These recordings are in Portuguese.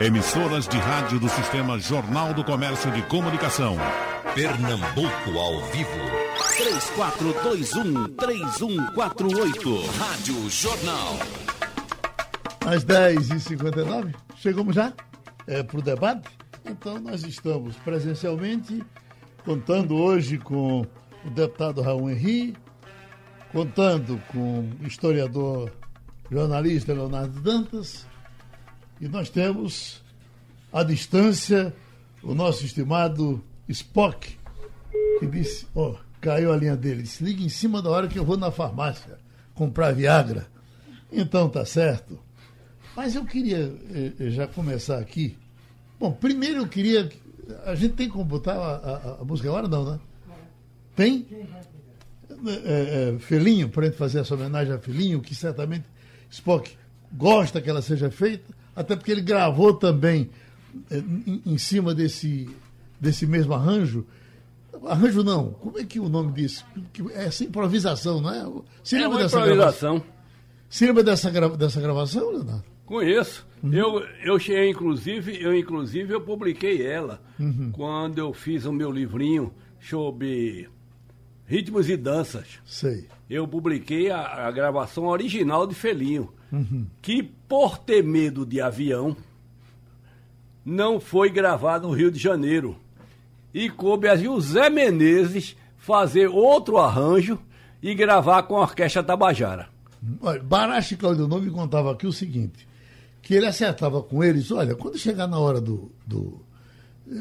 Emissoras de rádio do Sistema Jornal do Comércio de Comunicação. Pernambuco ao vivo. 3421-3148. Rádio Jornal. Às 10h59, chegamos já é, para o debate. Então, nós estamos presencialmente contando hoje com o deputado Raul Henri, contando com o historiador jornalista Leonardo Dantas, e nós temos à distância o nosso estimado Spock, que disse, ó, oh, caiu a linha dele, disse, liga em cima da hora que eu vou na farmácia comprar Viagra. Então tá certo. Mas eu queria eh, já começar aqui. Bom, primeiro eu queria. A gente tem como botar a, a, a música agora, não, né? Tem? É, é, Felinho, para gente fazer essa homenagem a Felinho, que certamente Spock gosta que ela seja feita até porque ele gravou também eh, em, em cima desse, desse mesmo arranjo. Arranjo não, como é que o nome disso? É essa improvisação, não é? Você é uma dessa improvisação. Gravação? Você lembra dessa, dessa gravação, Leonardo? Conheço. Uhum. Eu, eu cheguei, inclusive, eu inclusive eu publiquei ela uhum. quando eu fiz o meu livrinho sobre ritmos e danças. Sei. Eu publiquei a, a gravação original de Felinho uhum. que por ter medo de avião não foi gravado no Rio de Janeiro. E coube a José Menezes fazer outro arranjo e gravar com a Orquestra Tabajara. Barachi Claudio Nome contava aqui o seguinte, que ele acertava com eles, olha, quando chegar na hora do... do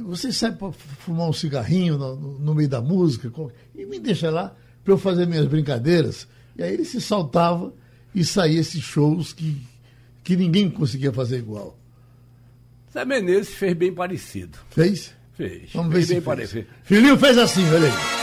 você sai para fumar um cigarrinho no, no, no, meio da música e me deixa lá para eu fazer minhas brincadeiras. E aí ele se saltava e sair esses shows que, que ninguém conseguia fazer igual. Zé Menezes fez bem parecido. Fez? Fez. Vamos fez ver bem se parecido. Filhinho fez assim, olha aí.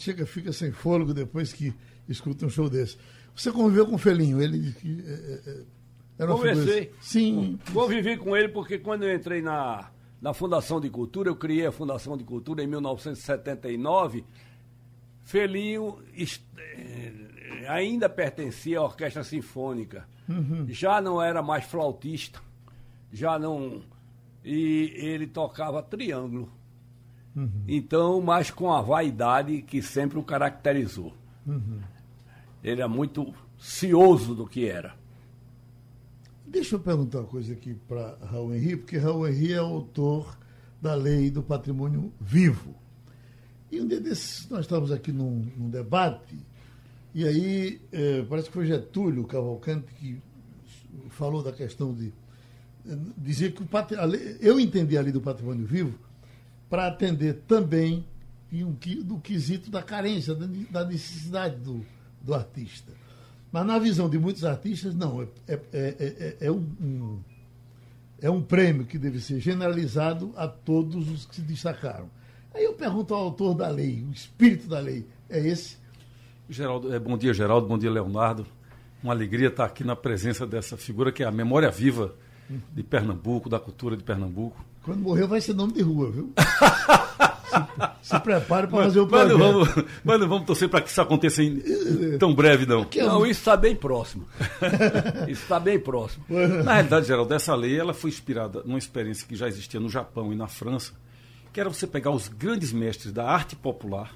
Gente chega, fica sem fôlego depois que escuta um show desse. Você conviveu com o Felinho, ele é, é, é era Conversei. figura- Sim. Convivi com ele porque quando eu entrei na, na Fundação de Cultura, eu criei a Fundação de Cultura em 1979, Felinho est- eh, ainda pertencia à Orquestra Sinfônica. Já não era mais flautista, já não. E ele tocava triângulo. Então, mas com a vaidade que sempre o caracterizou. Ele era muito cioso do que era. Deixa eu perguntar uma coisa aqui para Raul Henri, porque Raul Henri é autor da lei do patrimônio vivo. E um dia desses, nós estávamos aqui num, num debate, e aí eh, parece que foi Getúlio Cavalcante que falou da questão de eh, dizer que o patri- a lei- eu entendi a lei do patrimônio vivo para atender também um do quesito da carência, da ne- da necessidade do, do artista. Mas na visão de muitos artistas, não. É, é, é, é- é um, um- é um prêmio que deve ser generalizado a todos os que se destacaram. Aí eu pergunto ao autor da lei, o espírito da lei, é esse? Geraldo, é, bom dia, Geraldo. Bom dia, Leonardo. Uma alegria estar aqui na presença dessa figura que é a memória viva de Pernambuco, da cultura de Pernambuco. Quando morrer vai ser nome de rua, viu? se, se prepare para fazer o Mas não, programa. vamos, mas não vamos torcer para que isso aconteça em tão breve, não. Que é Não, isso está bem próximo. isso está bem próximo. Na realidade, Geraldo, essa lei ela foi inspirada numa experiência que já existia no Japão e na França, que era você pegar os grandes mestres da arte popular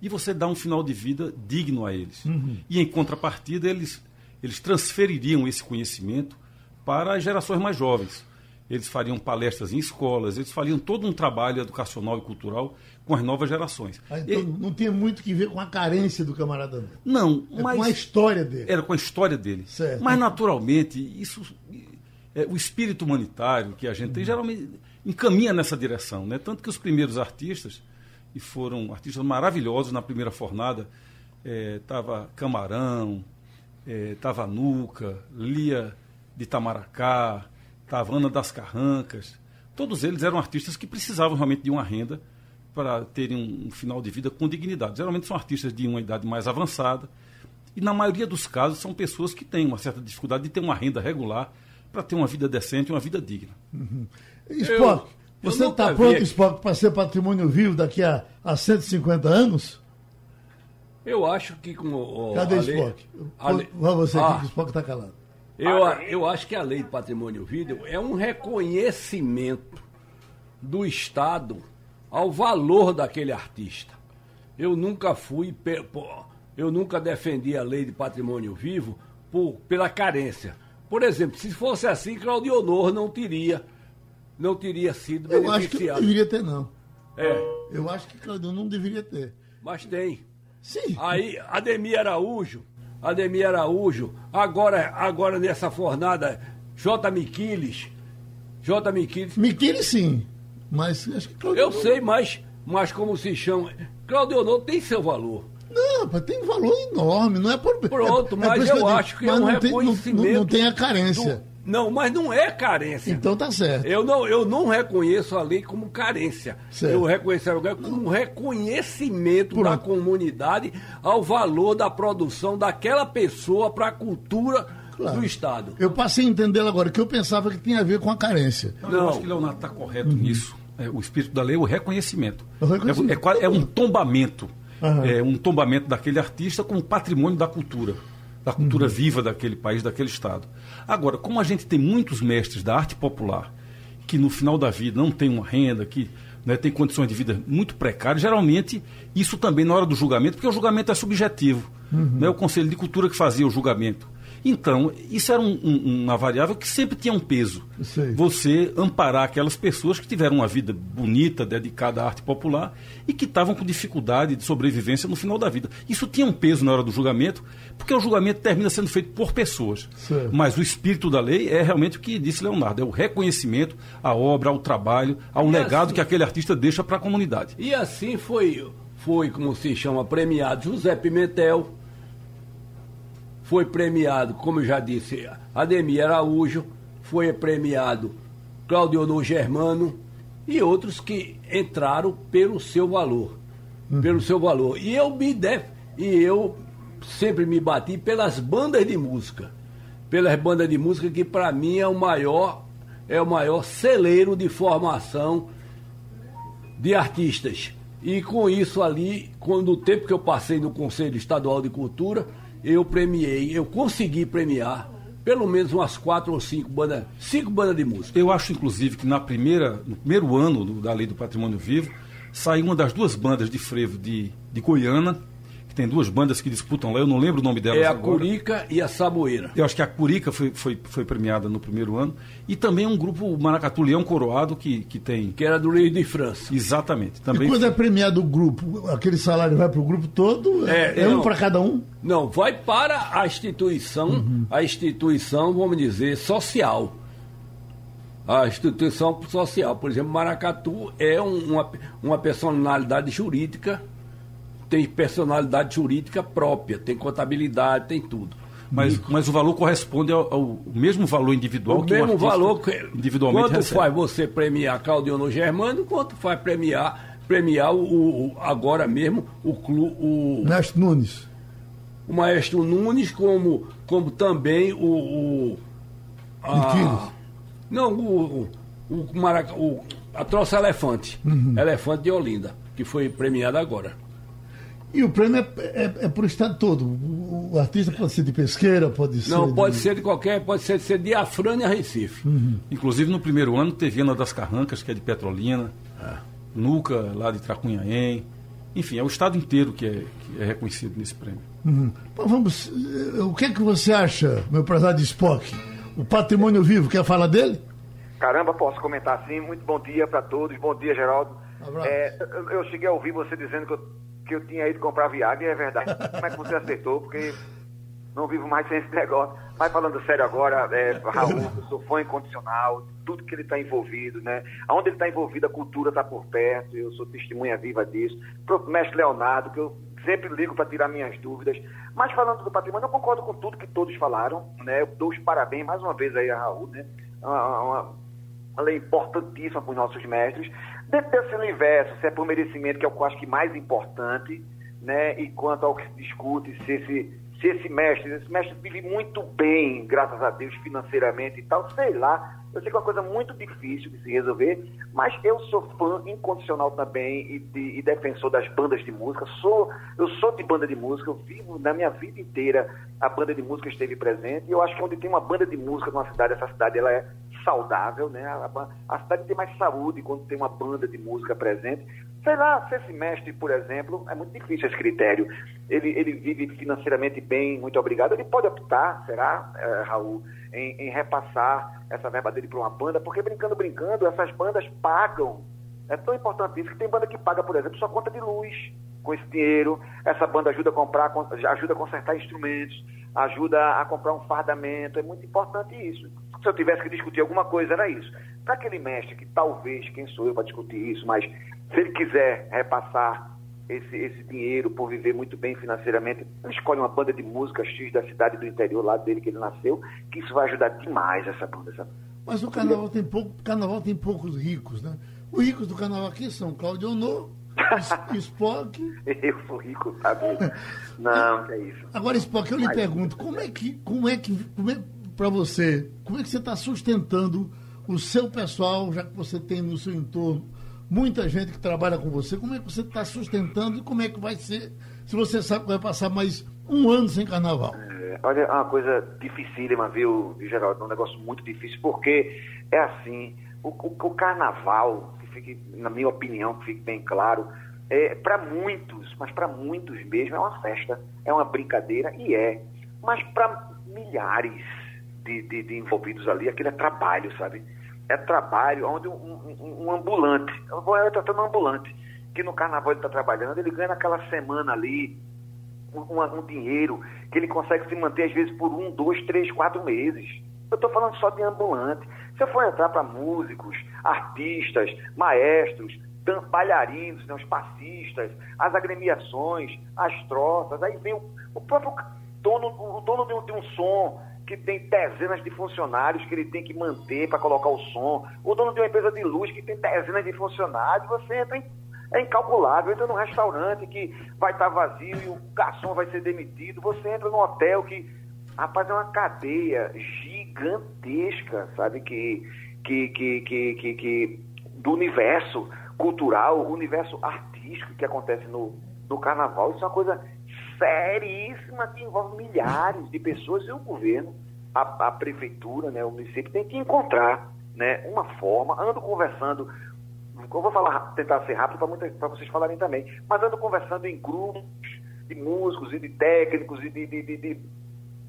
e você dar um final de vida digno a eles. E em contrapartida, eles, eles transfeririam esse conhecimento para as gerações mais jovens. Eles fariam palestras em escolas, eles fariam todo um trabalho educacional e cultural com as novas gerações. Ah, então E- não tinha muito que ver com a carência do camarada André. não, É mas com a história dele. era com a história dele. Certo. Mas naturalmente, isso é, o espírito humanitário que a gente tem geralmente encaminha nessa direção, né? Tanto que os primeiros artistas e foram artistas maravilhosos na primeira fornada, estava Camarão, estava Nuca, Lia de Tamaracá, estava Ana das Carrancas. Todos eles eram artistas que precisavam realmente de uma renda para terem um, um final de vida com dignidade. Geralmente são artistas de uma idade mais avançada e na maioria dos casos são pessoas que têm uma certa dificuldade de ter uma renda regular para ter uma vida decente, uma vida digna. Spock, eu você está pronto. Spock, para ser patrimônio vivo daqui a, a 150 anos? Eu acho que com o, Cadê o Spock? lei- você Ah, aqui, que o Spock está calado. Eu, eu acho que a lei do patrimônio vídeo é um reconhecimento do Estado ao valor daquele artista. Eu nunca fui, eu nunca defendi a lei de patrimônio vivo por, pela carência. Por exemplo, se fosse assim, Claudio Honor não teria, não teria sido Eu acho que não beneficiado. deveria ter, não. É, Eu acho que Claudio não deveria ter. mas tem. Sim. Aí, Ademir Araújo, Ademir Araújo, agora, agora nessa fornada, J. Miquiles, J. Miquiles, Miquele, sim. Mas acho que Claudio eu sei, mas, mas como se chama, Claudio Honor tem seu valor. Não, tem um valor enorme, não é por. Pronto, é- mas eu digo, acho que é um não tem, reconhecimento. Não, não tem a carência. Não, mas não é carência. Então tá certo. Eu não, eu não reconheço a lei como carência. Certo. Eu reconheço a lei como um reconhecimento da Pronto. comunidade ao valor da produção daquela pessoa para a cultura Claro. do Estado. Eu passei a entendê-lo agora, que eu pensava que tinha a ver com a carência. Não, Não. Eu acho que Leonardo está correto nisso. É, o espírito da lei é o reconhecimento. O reconhecimento. É, é é um tombamento. Aham. É um tombamento daquele artista como patrimônio da cultura. Da cultura viva daquele país, daquele Estado. Agora, como a gente tem muitos mestres da arte popular que no final da vida não tem uma renda, que né, tem condições de vida muito precárias, geralmente isso também na hora do julgamento, porque o julgamento é subjetivo. Né, o Conselho de Cultura que fazia o julgamento. Então, isso era um, um, uma variável que sempre tinha um peso. Sei. Você amparar aquelas pessoas que tiveram uma vida bonita, dedicada à arte popular e que estavam com dificuldade de sobrevivência no final da vida. Isso tinha um peso na hora do julgamento, porque o julgamento termina sendo feito por pessoas. Certo. Mas o espírito da lei é realmente o que disse Leonardo: é o reconhecimento à obra, ao trabalho, ao E legado assim- que aquele artista deixa para a comunidade. E assim foi, foi como se chama, premiado José Pimentel, foi premiado, como eu já disse, Ademir Araújo, foi premiado Claudio Germano e outros que entraram pelo seu valor. Pelo seu valor. E eu me def... e eu sempre me bati pelas bandas de música. Pelas bandas de música que para mim é o maior é o maior celeiro de formação de artistas. E com isso ali, quando o tempo que eu passei no Conselho Estadual de Cultura, eu premiei, eu consegui premiar pelo menos umas quatro ou cinco bandas, cinco bandas de música. Eu acho, inclusive, que na primeira, no primeiro ano do- da Lei do Patrimônio Vivo, saiu uma das duas bandas de frevo de, de Goiânia, que tem duas bandas que disputam lá, eu não lembro o nome delas É a agora. Curica e a Saboeira. Eu acho que a Curica foi, foi, foi premiada no primeiro ano. E também um grupo Maracatu Leão Coroado, que, que tem. Que era do Luiz de França. Exatamente. E Também quando é premiado o grupo, aquele salário vai para o grupo todo? É, É, um para cada um? Não, vai para a instituição, a instituição, vamos dizer, social. A instituição social. Por exemplo, Maracatu é um- uma, uma personalidade jurídica, tem personalidade jurídica própria, tem contabilidade, tem tudo. mas, mas o valor corresponde ao, ao mesmo valor individual o que mesmo o artista valor que individualmente quanto recebe. faz você premiar Claudiono Germano, quanto faz premiar premiar o, o- agora mesmo o clube o, Neste Nunes. o maestro Nunes, como, como também o. o Biquínis. não, o, o, o, Maraca- o- a troça elefante. Uhum. Elefante de Olinda, que foi premiado agora. E o prêmio é, é, é para o estado todo. O, o artista pode ser de pesqueira, pode ser. Não, pode de- ser de qualquer, pode ser, ser de Afrânia a Recife. Inclusive no primeiro ano teve Ana das Carrancas, que é de Petrolina, Nuca, lá de Tracunhaém. Enfim, é o estado inteiro que é, que é reconhecido nesse prêmio. Uhum. Bom, vamos. eh, O que é que você acha, meu prezado Spock? O patrimônio vivo, quer falar dele? Caramba, posso comentar sim. Muito bom dia para todos. Bom dia, Geraldo. Abraço. É, eu, eu cheguei a ouvir você dizendo que eu, que eu tinha ido comprar Viagra, é verdade. Como é que você acertou? Porque não vivo mais sem esse negócio. Mas falando sério agora, é, Raul, eu sou fã incondicional, tudo que ele está envolvido, né? Aonde ele está envolvido, a cultura está por perto, eu sou testemunha viva disso. Pro mestre Leonardo, que eu sempre ligo para tirar minhas dúvidas. Mas falando do patrimônio, eu concordo com tudo que todos falaram, né? Eu dou os parabéns mais uma vez aí a Raul, né? Uma- uma- uma lei importantíssima para os nossos mestres. Dentro desse universo, se é por merecimento, que é o que eu acho que mais importante, né? E quanto ao que se discute, se esse, se esse mestre, esse mestre vive muito bem, graças a Deus, financeiramente e tal, sei lá. Eu sei que é uma coisa muito difícil de se resolver, mas eu sou fã incondicional também e, de- e defensor das bandas de música. Sou, eu sou de banda de música, eu vivo na minha vida inteira a banda de música esteve presente. E eu acho que onde tem uma banda de música numa cidade, essa cidade ela é saudável, né? A, ba- a cidade tem mais saúde quando tem uma banda de música presente. Sei lá, se esse mestre, por exemplo, é muito difícil esse critério. Ele, ele vive financeiramente bem, muito obrigado. Ele pode optar, será, eh, Raul, em, em repassar essa verba dele para uma banda, porque brincando, brincando, essas bandas pagam. É tão importante isso que tem banda que paga, por exemplo, sua conta de luz com esse dinheiro. Essa banda ajuda a comprar, ajuda a consertar instrumentos, ajuda a comprar um fardamento. É muito importante isso. Se eu tivesse que discutir alguma coisa, era isso. Para aquele mestre que talvez, quem sou eu para discutir isso, mas se ele quiser repassar esse, esse dinheiro por viver muito bem financeiramente, ele escolhe uma banda de música X da cidade do interior, lá dele que ele nasceu, que isso vai ajudar demais essa banda. Essa... Mas o carnaval tem, pouco, carnaval tem poucos ricos, né? Os ricos do carnaval aqui são Claudio Honor, S- Spock. Eu sou rico, doido? Não, que é isso. Agora, Spock, eu lhe pergunto, como é que, como é que, como é, para você, como é que você está sustentando o seu pessoal, já que você tem no seu entorno muita gente que trabalha com você, como é que você está sustentando e como é que vai ser, se você sabe que vai passar mais um ano sem carnaval? É, olha, é uma coisa dificílima, viu, Geraldo? É um negócio muito difícil, porque é assim, o, o- o carnaval, que fique, na minha opinião, que fique bem claro, é, para muitos, mas para muitos mesmo, é uma festa, é uma brincadeira, e é. Mas para milhares de, de, de envolvidos ali. Aquilo é trabalho, sabe? É trabalho onde um, um, um ambulante, eu vou tratando um ambulante, que no carnaval ele está trabalhando, ele ganha naquela semana ali um, um, dinheiro que ele consegue se manter às vezes por um, dois, três, quatro meses. Eu estou falando só de ambulante. Se eu for entrar para músicos, artistas, maestros, bailarinos, né, os passistas, as agremiações, as troças, aí vem o, o próprio dono, o dono de um, de um som que tem dezenas de funcionários que ele tem que manter para colocar o som, o dono de uma empresa de luz que tem dezenas de funcionários, você entra em, é incalculável, entra num restaurante que vai estar tá vazio e o garçom vai ser demitido, você entra num hotel que, rapaz, é uma cadeia gigantesca, sabe, que, que, que, que, que, que do universo cultural, universo artístico que acontece no, no carnaval, isso é uma coisa seríssima que envolve milhares de pessoas e o governo, a, a prefeitura, né, o município tem que encontrar né, uma forma, ando conversando, eu vou falar, tentar ser rápido para vocês falarem também, mas ando conversando em grupos de músicos e de técnicos e de, de, de, de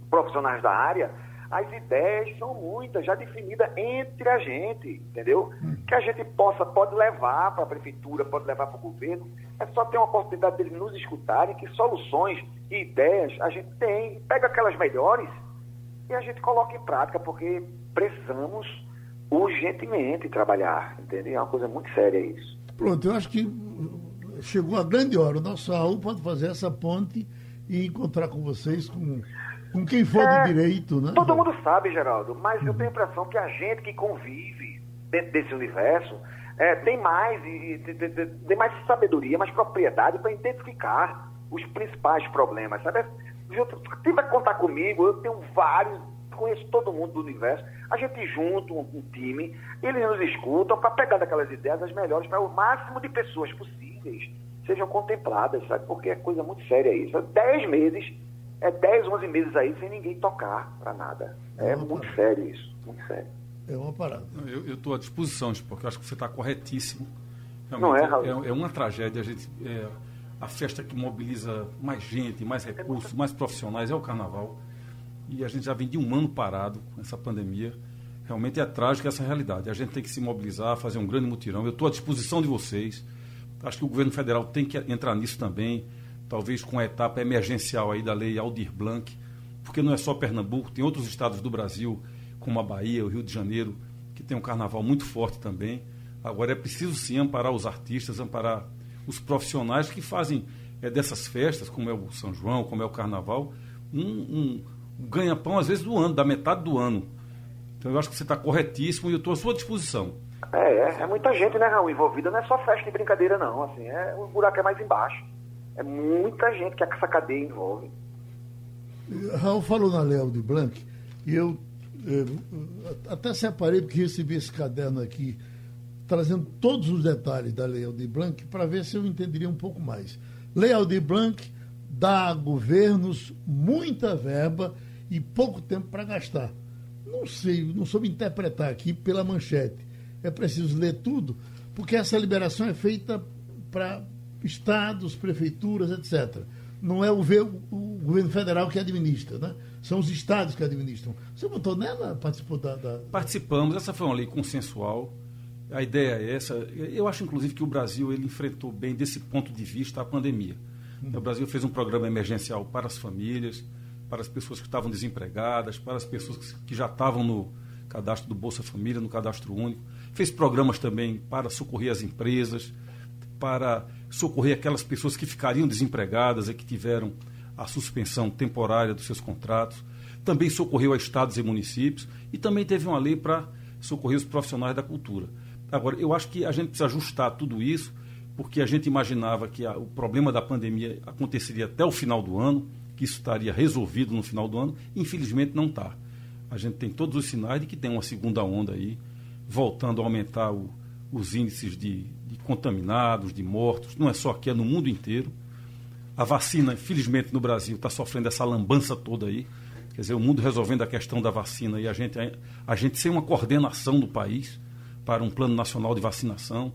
profissionais da área, as ideias são muitas, já definidas entre a gente, entendeu? Que a gente possa, pode levar para a prefeitura, pode levar para o governo. É só ter uma oportunidade deles nos escutarem que soluções e ideias a gente tem. Pega aquelas melhores e a gente coloca em prática, porque precisamos urgentemente trabalhar, entendeu? É uma coisa muito séria isso. Pronto, eu acho que chegou a grande hora. O nosso Raul pode fazer essa ponte e encontrar com vocês com com quem for é, do direito, né? Todo mundo sabe, Geraldo, mas eu tenho a impressão que a gente que convive dentro desse universo é, tem mais e, tem mais sabedoria, mais propriedade para identificar os principais problemas, sabe? Quem vai contar comigo, eu tenho vários, conheço todo mundo do universo, a gente junta um, um time, eles nos escutam para pegar daquelas ideias as melhores para o máximo de pessoas possíveis sejam contempladas, sabe? Porque é coisa muito séria isso. Dez meses é 10, 11 meses aí sem ninguém tocar para nada. É, é muito parada. sério isso, muito sério. É uma parada. Eu estou à disposição, porque eu acho que você está corretíssimo. Realmente Não é, Raul? É, é uma tragédia. A, gente, é, a festa que mobiliza mais gente, mais recursos, mais profissionais é o carnaval. E a gente já vem de um ano parado com essa pandemia. Realmente é trágica essa realidade. A gente tem que se mobilizar, fazer um grande mutirão. Eu estou à disposição de vocês. Acho que o governo federal tem que entrar nisso também talvez com a etapa emergencial aí da lei Aldir Blanc, porque não é só Pernambuco, tem outros estados do Brasil, como a Bahia, o Rio de Janeiro, que tem um carnaval muito forte também. Agora é preciso sim amparar os artistas, amparar os profissionais que fazem é, dessas festas, como é o São João, como é o Carnaval, um, um, um ganha-pão, às vezes, do ano, da metade do ano. Então eu acho que você está corretíssimo e eu estou à sua disposição. É, é, é, muita gente, né, Raul, envolvida. Não é só festa de brincadeira, não. Assim, é, o buraco é mais embaixo. É muita gente que essa cadeia envolve. Raul falou na Léo de Blanc, e eu, eu até separei porque recebi esse caderno aqui, trazendo todos os detalhes da Lei Aldir Blanc, para ver se eu entenderia um pouco mais. Lei Aldir Blanc dá a governos muita verba e pouco tempo para gastar. Não sei, não soube interpretar aqui pela manchete. É preciso ler tudo, porque essa liberação é feita para estados, prefeituras, etc. Não é o, o, governo federal que administra, né? São os estados que administram. Você votou nela? Participou da, da... Participamos. Essa foi uma lei consensual. A ideia é essa. Eu acho, inclusive, que o Brasil ele enfrentou bem, desse ponto de vista, a pandemia. Uhum. O Brasil fez um programa emergencial para as famílias, para as pessoas que estavam desempregadas, para as pessoas que já estavam no cadastro do Bolsa Família, no cadastro único. Fez programas também para socorrer as empresas, para socorrer aquelas pessoas que ficariam desempregadas e que tiveram a suspensão temporária dos seus contratos. Também socorreu a estados e municípios e também teve uma lei para socorrer os profissionais da cultura. Agora, eu acho que a gente precisa ajustar tudo isso, porque a gente imaginava que a, o problema da pandemia aconteceria até o final do ano, que isso estaria resolvido no final do ano. Infelizmente, não está. A gente tem todos os sinais de que tem uma segunda onda aí, voltando a aumentar o, os índices de, contaminados, de mortos, não é só aqui, é no mundo inteiro. A vacina, infelizmente, no Brasil está sofrendo essa lambança toda aí. Quer dizer, o mundo resolvendo a questão da vacina e a gente, a gente sem uma coordenação do país para um plano nacional de vacinação.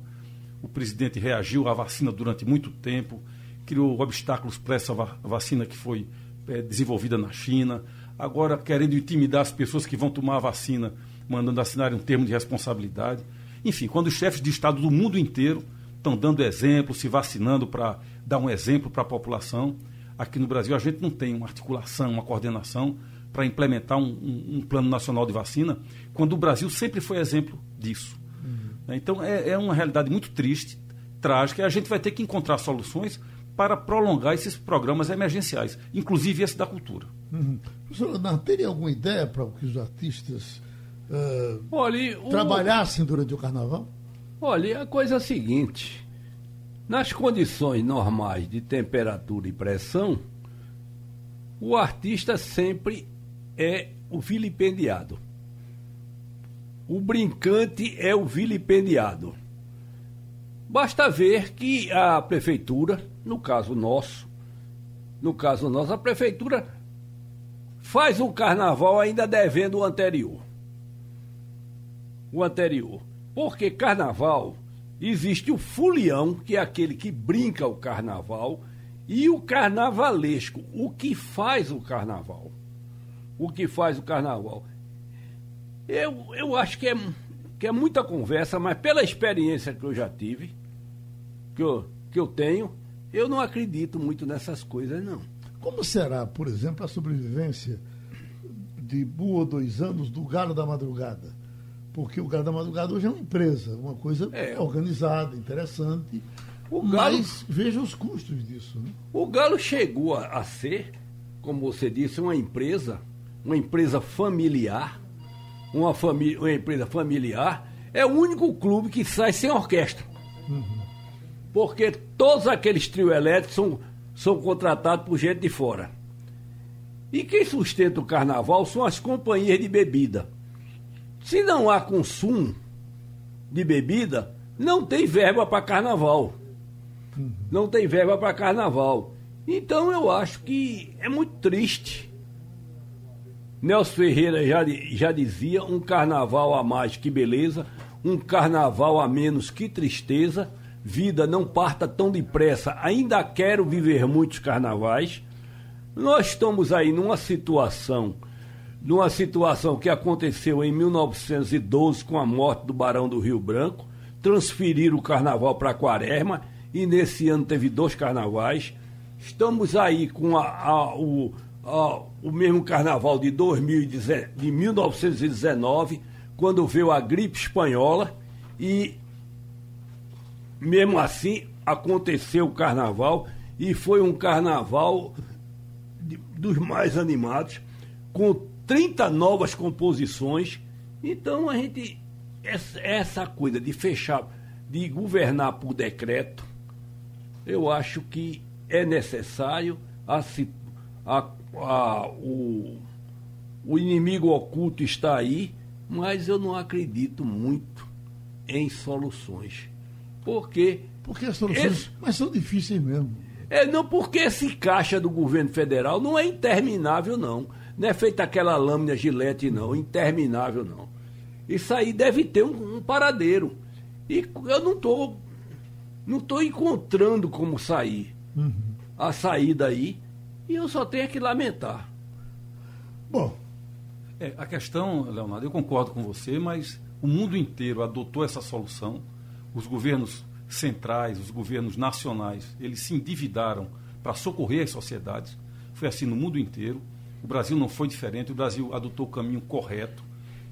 O presidente reagiu à vacina durante muito tempo, criou obstáculos para essa vacina que foi é, desenvolvida na China. agora querendo intimidar as pessoas que vão tomar a vacina, mandando assinarem um termo de responsabilidade. Enfim, quando os chefes de Estado do mundo inteiro estão dando exemplo, se vacinando para dar um exemplo para a população, aqui no Brasil a gente não tem uma articulação, uma coordenação para implementar um, um, um, plano nacional de vacina, quando o Brasil sempre foi exemplo disso. Uhum. Então é, é uma realidade muito triste, trágica, e a gente vai ter que encontrar soluções para prolongar esses programas emergenciais, inclusive esse da cultura. Uhum. Professor Leonardo, teria alguma ideia para que os artistas uh, Olha, o... trabalhassem durante o carnaval? Olha, a coisa é a seguinte: nas condições normais de temperatura e pressão, o artista sempre é o vilipendiado. O brincante é o vilipendiado. Basta ver que a prefeitura, no caso nosso, no caso nosso, a prefeitura faz um carnaval ainda devendo o anterior. O anterior. Porque carnaval existe o fulião, que é aquele que brinca o carnaval, e o carnavalesco, o que faz o carnaval o que faz o carnaval. Eu, eu acho que é, que é muita conversa, mas pela experiência que eu já tive, que eu, que eu tenho, eu não acredito muito nessas coisas, não. Como será, por exemplo, a sobrevivência de um ou dois anos do Galo da Madrugada? Porque o Galo da Madrugada hoje é uma empresa, uma coisa é. organizada, interessante. O Galo, mas veja os custos disso. Né? O Galo chegou a, a ser, como você disse, uma empresa uma empresa familiar, uma, família, uma empresa familiar, é o único clube que sai sem orquestra. Uhum. Porque todos aqueles trio elétricos são, são contratados por gente de fora. E quem sustenta o carnaval são as companhias de bebida. Se não há consumo de bebida, não tem verba para carnaval. Não tem verba para carnaval. Então eu acho que é muito triste Nelson Ferreira já, já dizia: um carnaval a mais que beleza, um carnaval a menos que tristeza. Vida não parta tão depressa, ainda quero viver muitos carnavais. Nós estamos aí numa situação, numa situação que aconteceu em 1912 com a morte do Barão do Rio Branco, transferir o carnaval para Quaresma e nesse ano teve dois carnavais. Estamos aí com a, a, o o mesmo carnaval de, 2010, de 1919, quando veio a gripe espanhola e mesmo assim aconteceu o carnaval e foi um carnaval de, dos mais animados, com 30 novas composições. Então a gente, essa, coisa de fechar, de governar por decreto, eu acho que é necessário a, a a, o, o inimigo oculto está aí, mas eu não acredito muito em soluções. Porque. Porque as soluções. Esse, mas são difíceis mesmo. É, não, porque esse caixa do governo federal não é interminável, não. Não é feita aquela lâmina gilete, não. Interminável, não. Isso aí deve ter um, um paradeiro. E eu não estou não tô encontrando como sair. Uhum. A saída aí e eu só tenho que lamentar. Bom. É, a questão, Leonardo, eu concordo com você, mas o mundo inteiro adotou essa solução. Os governos centrais, os governos nacionais, eles se endividaram para socorrer as sociedades. Foi assim no mundo inteiro. O Brasil não foi diferente, o Brasil adotou o caminho correto.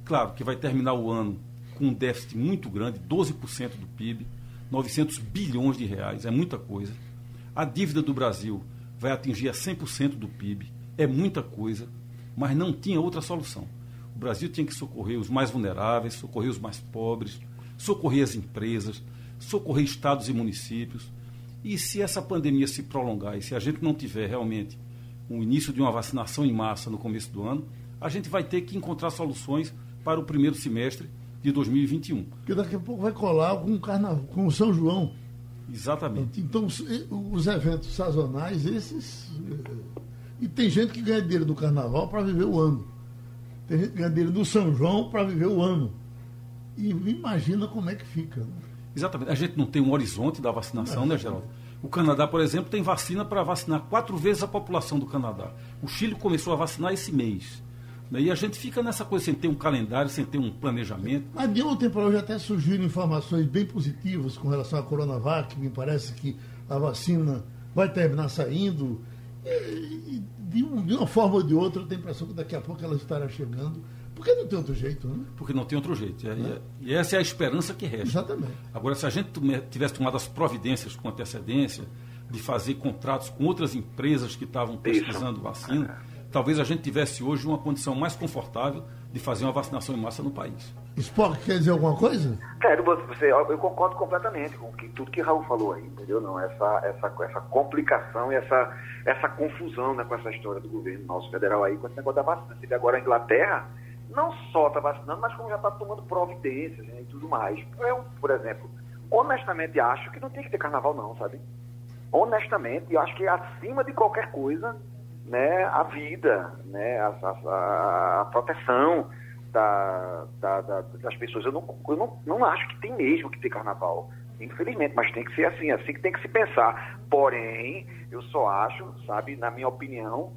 Claro que vai terminar o ano com um déficit muito grande, 12% do PIB, 900 bilhões de reais, é muita coisa. A dívida do Brasil vai atingir a 100% do PIB. É muita coisa, mas não tinha outra solução. O Brasil tinha que socorrer os mais vulneráveis, socorrer os mais pobres, socorrer as empresas, socorrer estados e municípios. E se essa pandemia se prolongar e se a gente não tiver realmente o início de uma vacinação em massa no começo do ano, a gente vai ter que encontrar soluções para o primeiro semestre de 2021. Porque daqui a pouco vai colar com o, carnaval, com o São João. Exatamente. Então, os eventos sazonais, esses. Eh, e tem gente que ganha dinheiro do carnaval para viver o ano. Tem gente que ganha dinheiro do São João para viver o ano. E imagina como é que fica. Né? Exatamente. A gente não tem um horizonte da vacinação, né, Geraldo? O Canadá, por exemplo, tem vacina para vacinar quatro vezes a população do Canadá. O Chile começou a vacinar esse mês. Né? E a gente fica nessa coisa sem ter um calendário, sem ter um planejamento. Mas de ontem para hoje até surgiram informações bem positivas com relação à Coronavac. Me parece que a vacina vai terminar saindo. E, de, um, de, uma forma ou de outra, eu tenho a impressão que daqui a pouco ela estará chegando. Porque não tem outro jeito, né? Porque não tem outro jeito. É, E essa é a esperança que resta. Exatamente. Agora, se a gente tivesse tomado as providências com antecedência, de fazer contratos com outras empresas que estavam pesquisando vacina, talvez a gente tivesse hoje uma condição mais confortável de fazer uma vacinação em massa no país. Spock quer dizer alguma coisa? Quero, você, eu concordo completamente com que, tudo que Raul falou aí, entendeu? Não, essa, essa, essa complicação e essa, essa confusão né, com essa história do governo nosso federal aí, com esse negócio da vacina. Você vê agora a Inglaterra, não só está vacinando, mas como já está tomando providências né, e tudo mais. Eu, por exemplo, honestamente acho que não tem que ter carnaval não, sabe? Honestamente, eu acho que acima de qualquer coisa, né, a vida, né, a, a, a proteção da, da, da, das pessoas. Eu, não, eu não, não acho que tem mesmo que ter carnaval. Infelizmente, mas tem que ser assim, assim que tem que se pensar. Porém, eu só acho, sabe, na minha opinião,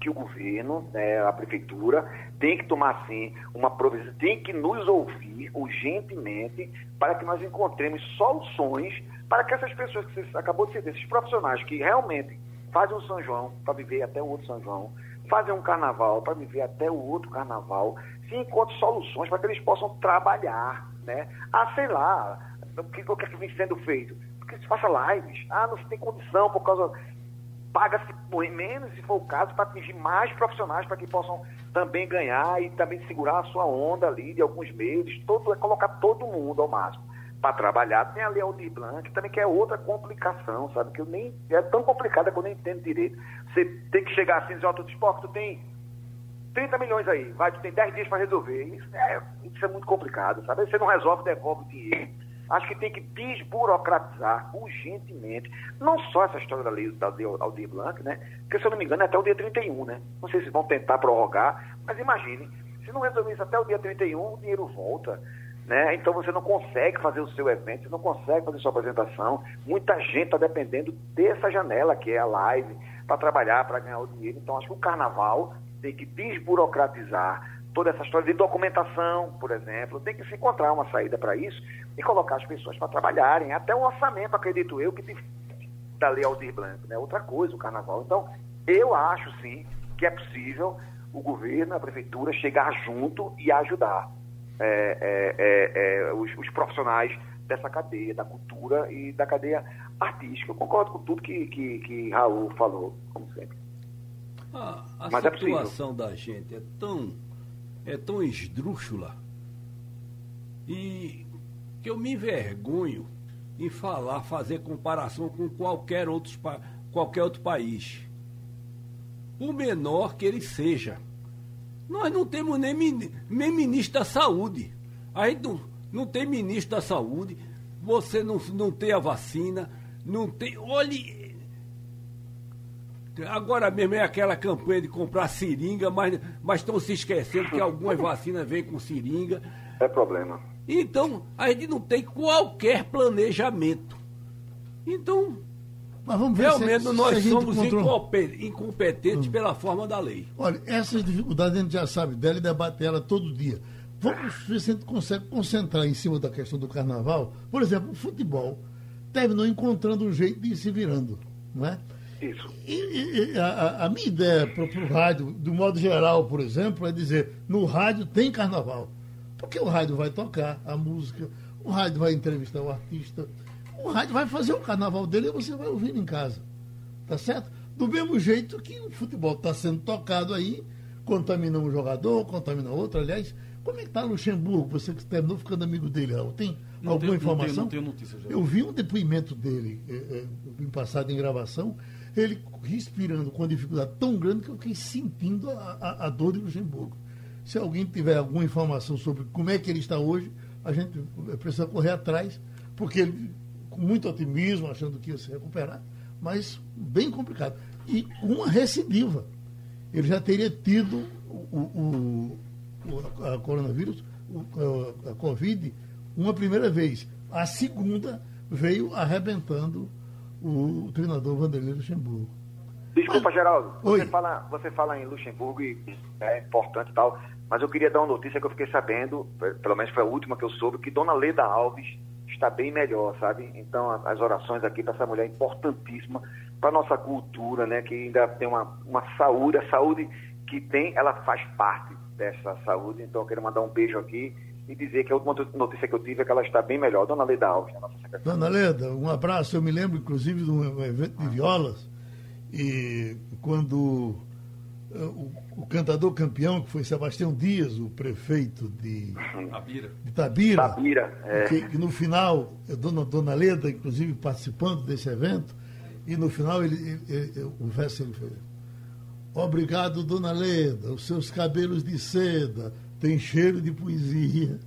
que o governo, né, a prefeitura, tem que tomar, sim, uma provisão, tem que nos ouvir urgentemente para que nós encontremos soluções para que essas pessoas que você acabou de dizer, esses profissionais que realmente fazem um São João para viver até o outro São João, fazem um carnaval para viver até o outro carnaval, se encontrem soluções para que eles possam trabalhar, né? Ah, sei lá, o que, o que vem sendo feito? Porque se faça lives. Ah, não se tem condição por causa paga-se menos, se for o caso, para atingir mais profissionais para que possam também ganhar e também segurar a sua onda ali de alguns meses. Todo, é colocar todo mundo ao máximo para trabalhar. Tem ali a Aldir Blanc, também que é outra complicação, sabe? Que eu nem, é tão complicada que eu nem entendo direito. Você tem que chegar assim e dizer, ó, tu tu tem 30 milhões aí, vai, tu tem 10 dias para resolver. Isso é, isso é muito complicado, sabe? Você não resolve, devolve o dinheiro. Acho que tem que desburocratizar urgentemente, não só essa história da lei da Aldir Blanc, né? Porque, se eu não me engano, é até o dia 31, né? Não sei se vão tentar prorrogar, mas imagine, se não resolver isso até o dia 31, o dinheiro volta. Né? Então você não consegue fazer o seu evento, você não consegue fazer sua apresentação. Muita gente está dependendo dessa janela, que é a live, para trabalhar, para ganhar o dinheiro. Então acho que o carnaval tem que desburocratizar toda essa história de documentação, por exemplo. Tem que se encontrar uma saída para isso e colocar as pessoas para trabalharem. Até o orçamento, acredito eu, que da Lei Aldir Blanc, né? Outra coisa, o carnaval. Então, eu acho sim que é possível o governo, a prefeitura chegar junto e ajudar é, é, é, é os, os, profissionais dessa cadeia, da cultura e da cadeia artística. Eu concordo com tudo que, que, que Raul falou, como sempre. a Mas é situação da gente é tão é tão esdrúxula e que eu me envergonho em falar, fazer comparação com qualquer outro, qualquer outro país. O menor que ele seja. Nós não temos nem, nem ministro da saúde. A não, não tem ministro da saúde, você não, não tem a vacina, não tem. Olhe, Agora mesmo é aquela campanha de comprar seringa, mas, mas estão se esquecendo que algumas vacinas vêm com seringa. É problema. Então, a gente não tem qualquer planejamento. Então, mas vamos ver realmente se, nós se somos incompetentes hum. pela forma da lei. Olha, essas dificuldades a gente já sabe dela e debate ela todo dia. Vamos ver se a gente consegue concentrar em cima da questão do carnaval. Por exemplo, o futebol terminou encontrando um jeito de ir se virando, não é? Isso. E, e a, a, minha ideia para o rádio, do modo geral, por exemplo, é dizer: no rádio tem carnaval. Porque o rádio vai tocar a música, o rádio vai entrevistar o artista, o rádio vai fazer o carnaval dele e você vai ouvir em casa. Tá certo? Do mesmo jeito que o futebol está sendo tocado aí, contamina um jogador, contamina outro. Aliás, como é que está Luxemburgo? Você que terminou ficando amigo dele, Raul? Tem não alguma tenho, informação? Não tenho, não tenho notícia, Eu vi um depoimento dele, é, é, passado em gravação, ele respirando com uma dificuldade tão grande que eu fiquei sentindo a, a, a dor de Luxemburgo. Se alguém tiver alguma informação sobre como é que ele está hoje, a gente precisa correr atrás, porque ele, com muito otimismo, achando que ia se recuperar, mas bem complicado. E uma recidiva. Ele já teria tido o, o, o a coronavírus, a, a Covid, uma primeira vez. A segunda veio arrebentando o treinador Vanderlei Luxemburgo. Desculpa, Geraldo. Oi. Você fala, você fala em Luxemburgo e é importante e tal, mas eu queria dar uma notícia que eu fiquei sabendo, pelo menos foi a última que eu soube, que Dona Leda Alves está bem melhor, sabe? Então, as orações aqui para essa mulher é importantíssima para nossa cultura, né? Que ainda tem uma, uma saúde, a saúde que tem, ela faz parte dessa saúde. Então, eu quero mandar um beijo aqui e dizer que a última notícia que eu tive é que ela está bem melhor. Dona Leda Alves, né, nossa secretária. Dona Leda, um abraço. Eu me lembro, inclusive, de um evento de violas, e quando eh, o, o cantador campeão, que foi Sebastião Dias, o prefeito de, A Bira. de Tabira, Tabira, é. que, que no final, a dona, dona Leda, inclusive, participando desse evento, e no final ele, ele- ele- o verso ele fez. Obrigado, dona Leda, os seus cabelos de seda têm cheiro de poesia.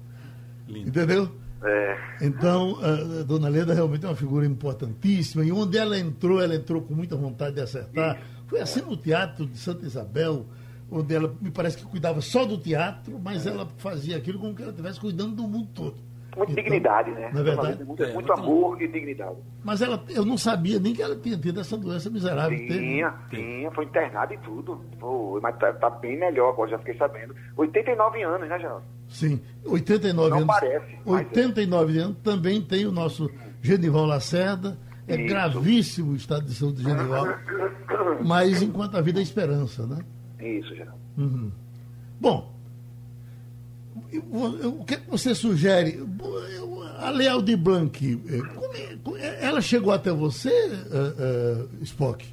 Lindo. Entendeu? É. Então, a Dona Leda realmente é uma figura importantíssima. E onde ela entrou, ela entrou com muita vontade de acertar. Foi assim no Teatro de Santa Isabel, onde ela me parece que cuidava só do teatro, mas ela fazia aquilo como que ela estivesse cuidando do mundo todo. Muita Então, dignidade, né? É verdade? Muito, É, muito amor e dignidade. Mas ela, eu não sabia nem que ela tinha tido essa doença miserável. teve. Tinha, tinha, foi internado e tudo. Foi, mas tá, tá bem melhor agora, já fiquei sabendo. 89 anos, né, Geraldo? Sim, 89 Não anos. parece, mas é. 89 anos também tem o nosso Genival Lacerda. É Isso. gravíssimo o estado de saúde do Genival. Mas enquanto a vida é esperança, né? Isso, Geraldo. Uhum. Bom, o que você sugere? A Lei Aldir Blanc, eh, é- é- ela chegou até você, eh, eh, Spock?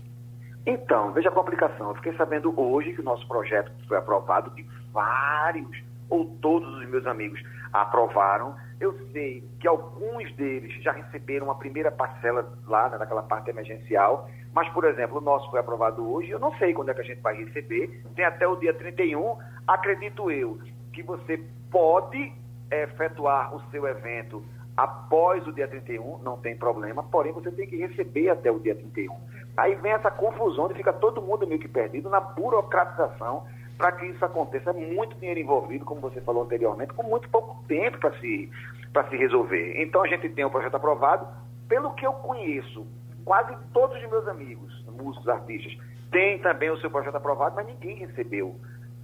Então, veja a complicação. Eu fiquei sabendo hoje que o nosso projeto foi aprovado de vários, ou todos os meus amigos aprovaram. Eu sei que alguns deles já receberam uma primeira parcela lá né, naquela parte emergencial, mas, por exemplo, o nosso foi aprovado hoje. Eu não sei quando é que a gente vai receber. Tem até o dia 31. Acredito eu que você pode eh, efetuar o seu evento após o dia 31, não tem problema, porém você tem que receber até o dia 31. Aí vem essa confusão de fica todo mundo meio que perdido na burocratização para que isso aconteça. É muito dinheiro envolvido, como você falou anteriormente, com muito pouco tempo para se, se resolver. Então a gente tem o projeto aprovado. Pelo que eu conheço, quase todos os meus amigos, músicos, artistas, têm também o seu projeto aprovado, mas ninguém recebeu.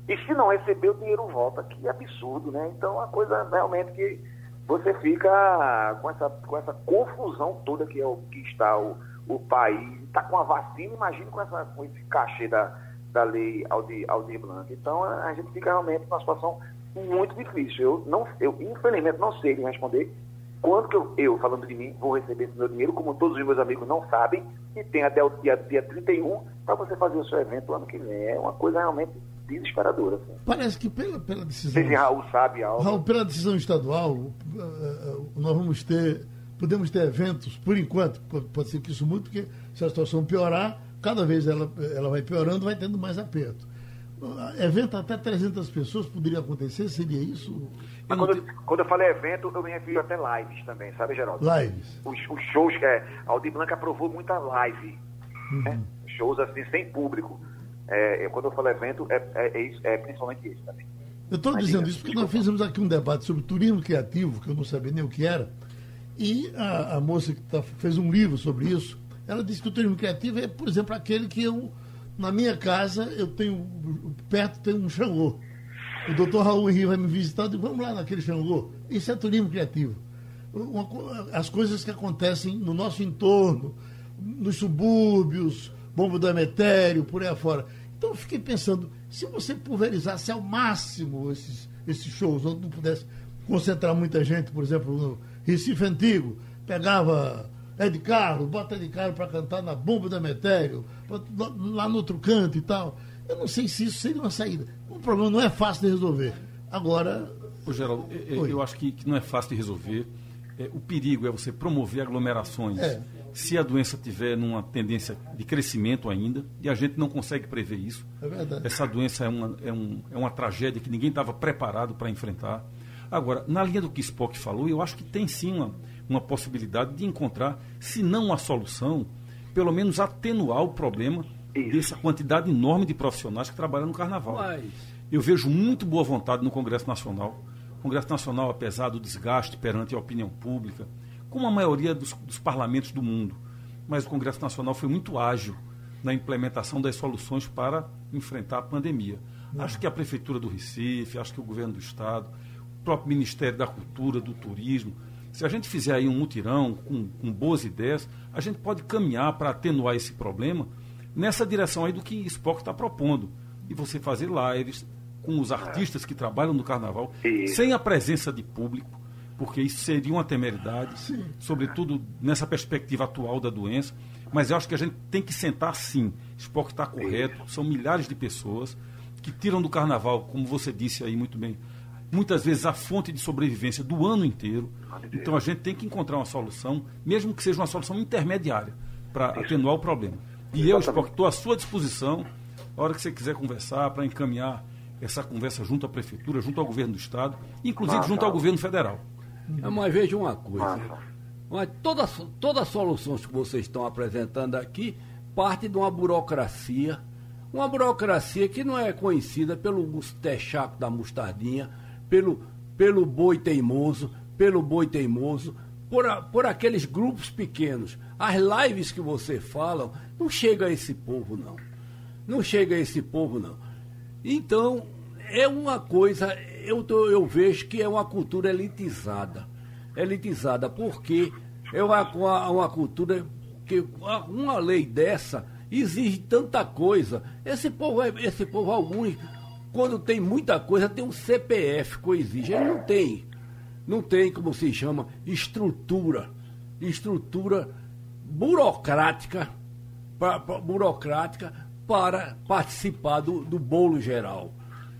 E se não recebeu, o dinheiro volta. Que absurdo, né? Então, a coisa realmente que você fica com essa, com essa confusão toda que, é o, que está o, o país. Está com a vacina, imagine com, essa, com esse cachê da, da lei Aldir, Aldir Blanc. Então, a, a gente fica realmente numa situação muito difícil. Eu, não, eu infelizmente, não sei lhe responder quando que eu, eu, falando de mim, vou receber esse meu dinheiro, como todos os meus amigos não sabem, e tem até o dia, dia 31 para você fazer o seu evento ano que vem. É uma coisa realmente desesperadora. Assim. Parece que pela, pela Não decisão. sei se Raul sabe algo. Raul, pela decisão estadual, eh, eh, nós vamos ter, podemos ter eventos, por enquanto, pode, ser que isso mude, porque se a situação piorar, cada vez ela, ela vai piorando, vai tendo mais aperto. Evento até 300 pessoas poderia acontecer, seria isso? Mas quando, eu- quando eu falei evento, eu me refiro até lives também, sabe, Geraldo? Lives. Os, os shows que é, a Aldir Blanc aprovou muita live. né? Shows assim, sem público. É, eu- quando eu falo evento, é, é, é isso, é principalmente isso também. Eu estou dizendo isso porque nós fizemos aqui um debate sobre turismo criativo, que eu não sabia nem o que era, e a, a moça que tá- fez um livro sobre isso, ela disse que o turismo criativo é, por exemplo, aquele que eu, na minha casa, eu tenho, perto tem um Xangô. O doutor Raul Henrique vai me visitar, eu digo, vamos lá naquele Xangô. Isso é turismo criativo. Uma as coisas que acontecem no nosso entorno, nos subúrbios, bomba do Emetério, por aí afora. Então eu fiquei pensando, se você pulverizasse ao máximo esses, esses shows, onde não pudesse concentrar muita gente, por exemplo, no Recife Antigo, pegava Ed Carlos, bota Ed Carlos para cantar na bomba do Emetério, bota lá no outro canto e tal. Eu não sei se isso seria uma saída. O problema não é fácil de resolver. Agora, Ô, Geraldo, Oi. eu acho que, que não é fácil de resolver. É, o perigo é você promover aglomerações. É. Se a doença tiver numa tendência de crescimento ainda, e a gente não consegue prever isso. é verdade. Essa doença é uma, é um, é uma tragédia que ninguém estava preparado para enfrentar. Agora, na linha do que Spock falou, eu acho que tem sim uma, uma possibilidade de encontrar, se não uma solução, pelo menos atenuar o problema Isso. dessa quantidade enorme de profissionais que trabalham no carnaval. Mas Eu vejo muito boa vontade no Congresso Nacional. O Congresso Nacional, apesar do desgaste perante a opinião pública, como a maioria dos, dos parlamentos do mundo, mas o Congresso Nacional foi muito ágil na implementação das soluções para enfrentar a pandemia. Acho que a Prefeitura do Recife, acho que o Governo do Estado, o próprio Ministério da Cultura, do Turismo, se a gente fizer aí um mutirão com, com boas ideias, a gente pode caminhar para atenuar esse problema nessa direção aí do que Spock está propondo. E você fazer lives com os artistas que trabalham no carnaval, Isso. sem a presença de público, porque isso seria uma temeridade, sobretudo nessa perspectiva atual da doença. Mas eu acho que a gente tem que sentar sim. Spock está correto, são milhares de pessoas que tiram do carnaval, como você disse aí muito bem, muitas vezes a fonte de sobrevivência do ano inteiro. Então a gente tem que encontrar uma solução, mesmo que seja uma solução intermediária, para atenuar o problema. E eu, Spock, estou à sua disposição, a hora que você quiser conversar, para encaminhar essa conversa junto à Prefeitura, junto ao Governo do Estado, inclusive Massa. junto ao Governo Federal. Mas veja uma coisa. Massa. Mas todas, todas as soluções que vocês estão apresentando aqui parte de uma burocracia, uma burocracia que não é conhecida pelo mustechaco da mostardinha, pelo, pelo boi teimoso, pelo boi teimoso, por, a- por aqueles grupos pequenos. As lives que você falam não chega a esse povo, não. Não chega a esse povo, não. Então, é uma coisa, eu, tô- eu vejo que é uma cultura elitizada. Elitizada, porque é uma, uma, uma cultura que uma- lei dessa exige tanta coisa. Esse povo, é- esse povo alguns, quando tem muita coisa, tem um CPF que exige. Ele não tem. Não tem, como se chama, estrutura. Estrutura burocrática pra- pra- burocrática para participar do, do bolo geral.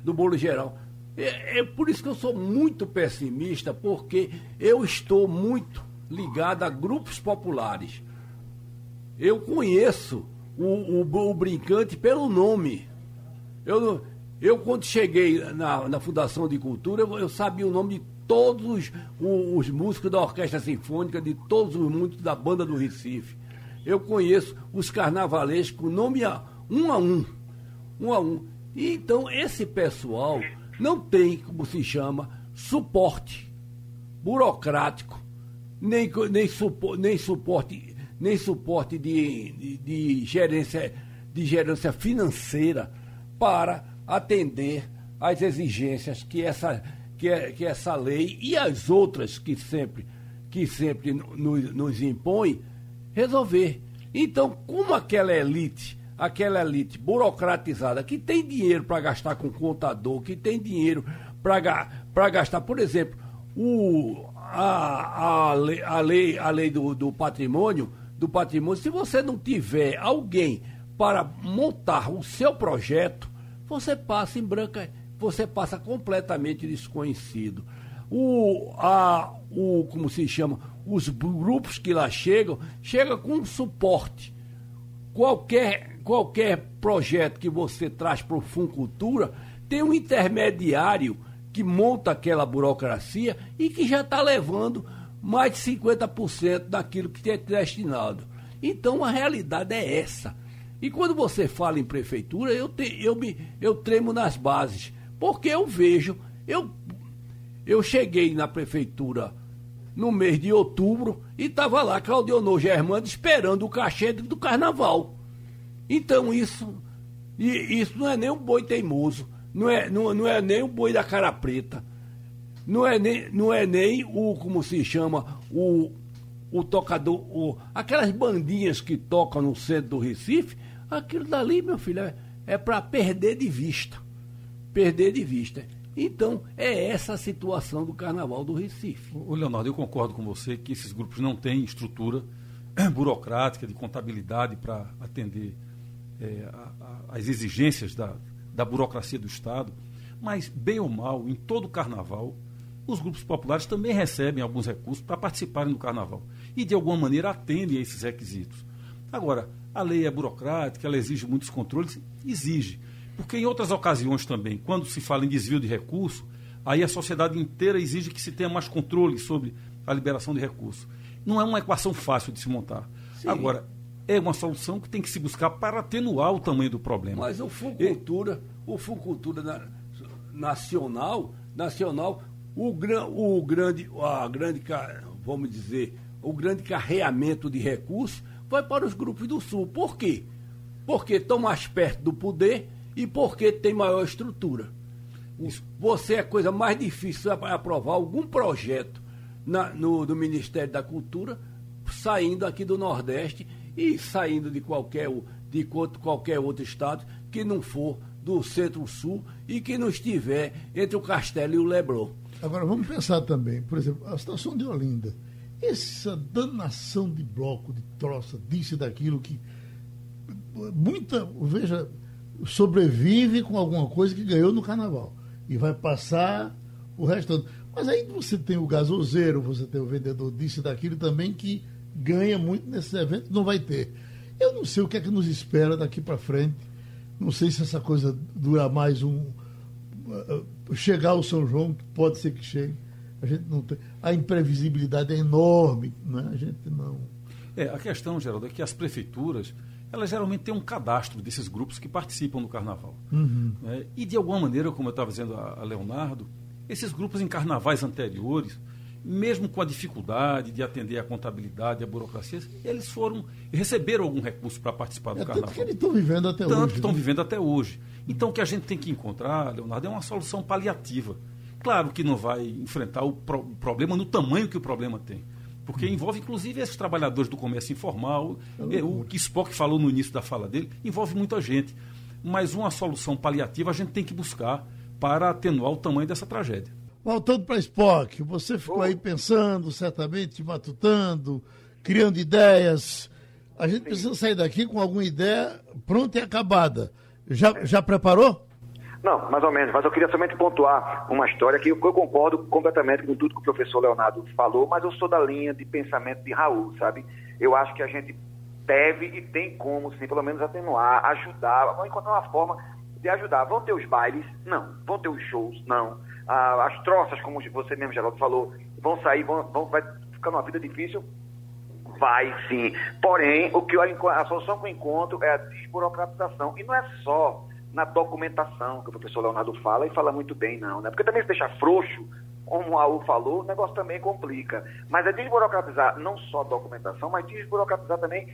Do bolo geral. É, é por isso que eu sou muito pessimista, porque eu estou muito ligado a grupos populares. Eu conheço o, o, o brincante pelo nome. Eu, eu quando cheguei na, na Fundação de Cultura, eu, eu sabia o nome de todos os, o- os músicos da Orquestra Sinfônica, de todos os músicos da Banda do Recife. Eu conheço os carnavalescos, nome a, um a um. Um a um. E então, esse pessoal não tem, como se chama, suporte burocrático, nem, nem, supo, nem suporte, nem suporte de, de, de gerência, de gerência financeira para atender às exigências que essa, que, que essa lei e as outras que sempre, que sempre no- nos, nos impõe resolver. Então, como aquela elite, aquela elite burocratizada que tem dinheiro para gastar com contador, que tem dinheiro para gastar, por exemplo, o, a, a lei, a lei, a lei do, do patrimônio, do patrimônio, se você não tiver alguém para montar o seu projeto, você passa em branca, você passa completamente desconhecido. O, a, o, como se chama, os grupos que lá chegam, chegam com suporte. Qualquer, qualquer projeto que você traz para o Funcultura tem um intermediário que monta aquela burocracia e que já está levando mais de 50% daquilo que é destinado. Então a realidade é essa. E quando você fala em prefeitura, eu, te, eu, me, eu tremo nas bases, porque eu vejo, eu, eu cheguei na prefeitura no mês de outubro e estava lá Claudionor Germano esperando o cachê do carnaval. Então isso, isso não é nem um boi teimoso, não é, não, não é nem o boi da cara preta, não é nem, não é nem o, como se chama, o, o tocador, o, aquelas bandinhas que tocam no centro do Recife, aquilo dali, meu filho, é, é para perder de vista. Perder de vista. Então, é essa a situação do carnaval do Recife. O Leonardo, eu concordo com você que esses grupos não têm estrutura burocrática de contabilidade para atender eh, a- a- as exigências da, da burocracia do Estado, mas, bem ou mal, em todo o carnaval, os grupos populares também recebem alguns recursos para participarem do carnaval e, de alguma maneira, atendem a esses requisitos. Agora, a lei é burocrática, ela exige muitos controles, exige. Porque em outras ocasiões também, quando se fala em desvio de recurso, aí a sociedade inteira exige que se tenha mais controle sobre a liberação de recursos. Não é uma equação fácil de se montar. Agora, é uma solução que tem que se buscar para atenuar o tamanho do problema. Mas o Funcultura, o Funcultura na- nacional, nacional, o, gran, o grande, a grande, vamos dizer, o grande carreamento de recursos vai para os grupos do Sul. Por quê? Porque estão mais perto do poder e porque tem maior estrutura. Você é a coisa mais difícil para aprovar algum projeto na, no, do Ministério da Cultura saindo aqui do Nordeste e saindo de qualquer, de qualquer outro estado que não for do Centro-Sul e que não estiver entre o Castelo e o Leblon. Agora vamos pensar também, por exemplo, a situação de Olinda. Essa danação de bloco, de troça, disso e daquilo que muita, veja, sobrevive com alguma coisa que ganhou no carnaval e vai passar o resto. Mas aí você tem o gasoseiro, você tem o vendedor disso e daquilo também que ganha muito nesses eventos, não vai ter. Eu não sei o que é que nos espera daqui para frente. Não sei se essa coisa dura mais um. Uh, chegar ao São João, pode ser que chegue. A gente não tem. A imprevisibilidade é enorme, né? A gente não. É, a questão, Geraldo, é que as prefeituras, elas geralmente têm um cadastro desses grupos que participam do carnaval. Uhum. Né? E de alguma maneira, como eu estava dizendo a, a Leonardo, esses grupos em carnavais anteriores, mesmo com a dificuldade de atender a contabilidade, a burocracia, eles foram receberam algum recurso para participar do é, carnaval. Tanto que eles estão vivendo até tanto hoje. Tanto estão né? vivendo até hoje. Então o que a gente tem que encontrar, Leonardo, é uma solução paliativa. Claro que não vai enfrentar o, pro, o problema no tamanho que o problema tem. Porque hum. envolve, inclusive, esses trabalhadores do comércio informal. É o que Spock falou no início da fala dele, envolve muita gente. Mas uma solução paliativa a gente tem que buscar para atenuar o tamanho dessa tragédia. Voltando para Spock, você ficou aí pensando, certamente, matutando, criando ideias. A gente Sim. precisa sair daqui com alguma ideia pronta e acabada. Já, já preparou? Não, mais ou menos, mas eu queria somente pontuar uma história que eu, eu concordo completamente com tudo que o professor Leonardo falou, mas eu sou da linha de pensamento de Raul, sabe? Eu acho que a gente deve e tem como, sim, pelo menos atenuar, ajudar, vamos encontrar uma forma de ajudar. Vão ter os bailes? Não. Vão ter os shows? Não ah, as troças, como você mesmo, Geraldo, falou, vão sair, vão, vão, vai ficar numa vida difícil? Vai sim. Porém, o que eu, a solução que eu encontro é a desburocratização. E não é só na documentação que o professor Leonardo fala, e fala muito bem, não, né? Porque também se deixar frouxo, como o falou, o negócio também complica. Mas é desburocratizar não só a documentação, mas desburocratizar também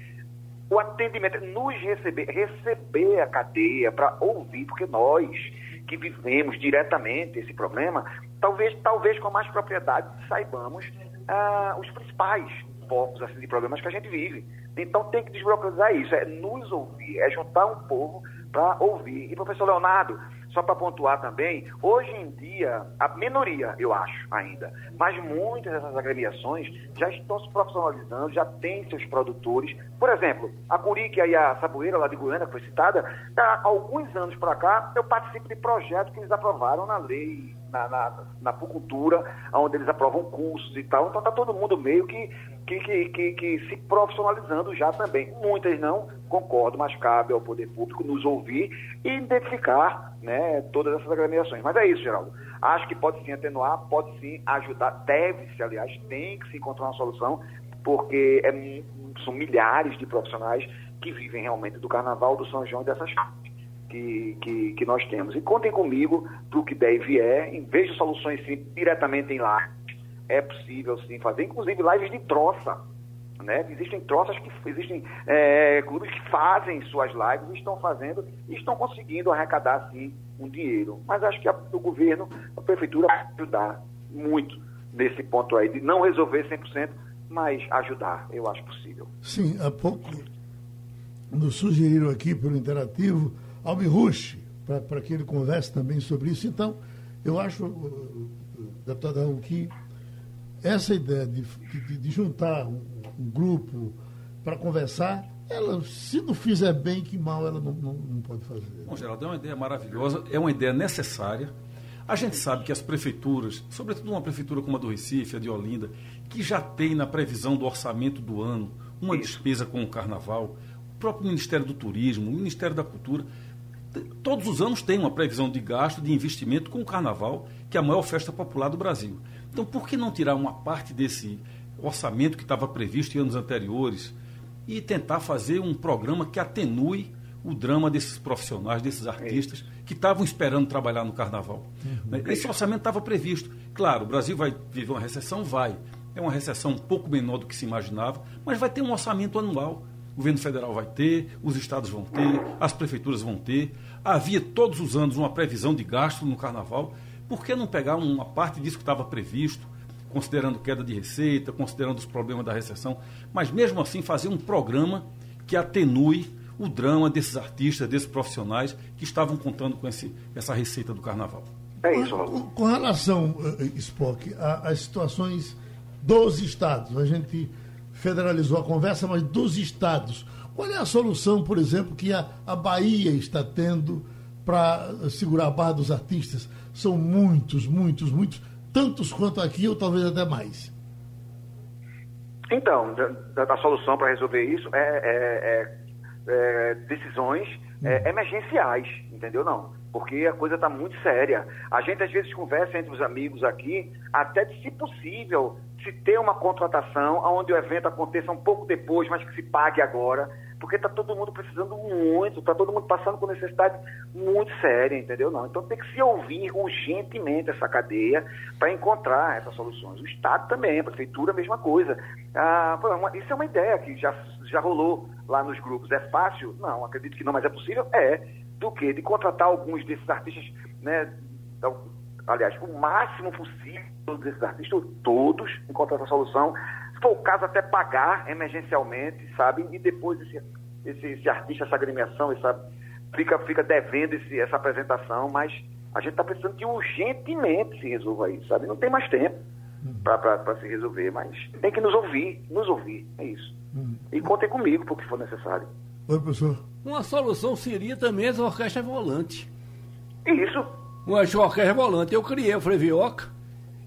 o atendimento, nos receber, receber a cadeia para ouvir, porque nós que vivemos diretamente esse problema, talvez, talvez com mais propriedade saibamos ah, os principais focos assim, de problemas que a gente vive. Então tem que desburocratizar isso, é nos ouvir, é juntar um povo para ouvir. E professor Leonardo, só para pontuar também, hoje em dia, a minoria, eu acho ainda, mas muitas dessas agremiações já estão se profissionalizando, já têm seus produtores. Por exemplo, a Curique e a Saboeira, lá de Goiânia, que foi citada, há alguns anos para cá, eu participo de projetos que eles aprovaram na lei, na, na, na Pucultura, onde eles aprovam cursos e tal. Então está todo mundo meio que que, que, que, que, se profissionalizando já também. Muitas não, concordo, mas cabe ao poder público nos ouvir e identificar né, todas essas agremiações. Mas é isso, Geraldo. Acho que pode sim atenuar, pode sim ajudar, deve-se, aliás, tem que se encontrar uma solução, porque é, são milhares de profissionais que vivem realmente do Carnaval, do São João e dessas que, que, que nós temos. E contem comigo para o que der e vier, em vez de soluções sim, diretamente em lá é possível sim fazer, inclusive lives de troça. Né? Existem troças que existem é, clubes que fazem suas lives estão fazendo e estão conseguindo arrecadar sim um dinheiro. Mas acho que a, o governo, a prefeitura ajudar muito nesse ponto aí, de não resolver 100%, mas ajudar, eu acho possível. Sim, há pouco nos sugeriram aqui pelo Interativo Almi Rush, para que ele converse também sobre isso. Então, eu acho, deputado Raul, que essa ideia de, de, de juntar um, um grupo para conversar, ela, se não fizer bem, que mal ela não, não, não pode fazer. Bom, Geraldo, é uma ideia maravilhosa, é uma ideia necessária. A gente sabe que as prefeituras, sobretudo uma prefeitura como a do Recife, a de Olinda, que já tem na previsão do orçamento do ano uma Isso. despesa com o carnaval, o próprio Ministério do Turismo, o Ministério da Cultura, todos os anos tem uma previsão de gasto, de investimento com o carnaval, que é a maior festa popular do Brasil. Então, por que não tirar uma parte desse orçamento que estava previsto em anos anteriores e tentar fazer um programa que atenue o drama desses profissionais, desses artistas que estavam esperando trabalhar no carnaval? Uhum. Esse orçamento estava previsto. Claro, o Brasil vai viver uma recessão? Vai. É uma recessão um pouco menor do que se imaginava, mas vai ter um orçamento anual governo federal vai ter, os estados vão ter, as prefeituras vão ter. Havia todos os anos uma previsão de gasto no carnaval. Por que não pegar uma parte disso que estava previsto, considerando queda de receita, considerando os problemas da recessão, mas mesmo assim fazer um programa que atenue o drama desses artistas, desses profissionais que estavam contando com esse, essa receita do carnaval? É isso, Com, com relação, uh, Spock, às situações dos estados, a gente federalizou a conversa, mas dos estados, qual é a solução, por exemplo, que a, a Bahia está tendo para segurar a barra dos artistas? São muitos, muitos, muitos, tantos quanto aqui ou talvez até mais. Então, a solução para resolver isso é, é, é, é decisões é, hum. emergenciais, entendeu? Não porque a coisa está muito séria. A gente às vezes conversa entre os amigos aqui, até de se possível, se ter uma contratação onde o evento aconteça um pouco depois, mas que se pague agora, porque está todo mundo precisando muito, está todo mundo passando por necessidade muito séria, entendeu? Não. Então tem que se ouvir urgentemente essa cadeia para encontrar essas soluções. O Estado também, a Prefeitura, a mesma coisa. Ah, isso é uma ideia que já, já rolou lá nos grupos. É fácil? Não, acredito que não, mas é possível? É do que de contratar alguns desses artistas, né? Aliás, o máximo possível desses artistas, todos, encontrar essa solução. Se for o caso, até pagar emergencialmente, sabe? E depois esse, esse, esse artista, essa agremiação, essa, fica, fica devendo esse, essa apresentação, mas a gente está precisando que urgentemente se resolva isso, sabe? Não tem mais tempo para se resolver, mas tem que nos ouvir, nos ouvir, é isso. Hum. E contem comigo porque for necessário. Oi, professor. Uma solução seria também as orquestras volantes. Isso. Uma orquestra volante. Eu criei a Frevioca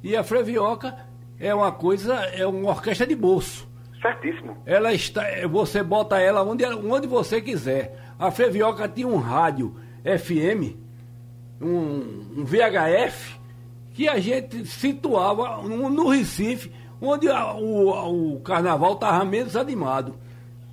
e a Frevioca é uma coisa, é uma orquestra de bolso. Certíssimo. Ela está, você bota ela onde, onde você quiser. A Frevioca tinha um rádio FM, um, um VHF, que a gente situava no, no Recife, onde a, o, o carnaval estava menos animado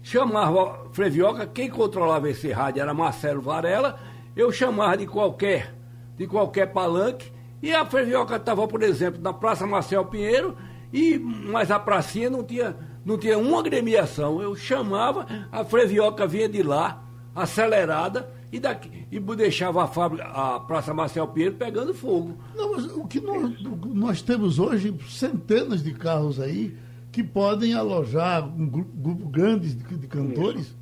chamava Frevioca, quem controlava esse rádio era Marcelo Varela, eu chamava de qualquer, de qualquer palanque, e a Frevioca estava, por exemplo, na Praça Marcel Pinheiro, e, mas a pracinha não tinha, não tinha uma agremiação. Eu chamava, a Frevioca vinha de lá, acelerada, e, daqui, e deixava a, fábrica, a Praça Marcel Pinheiro pegando fogo. Não, mas o que nós, nós temos hoje, centenas de carros aí, que podem alojar um grupo, grupo grande de, de cantores.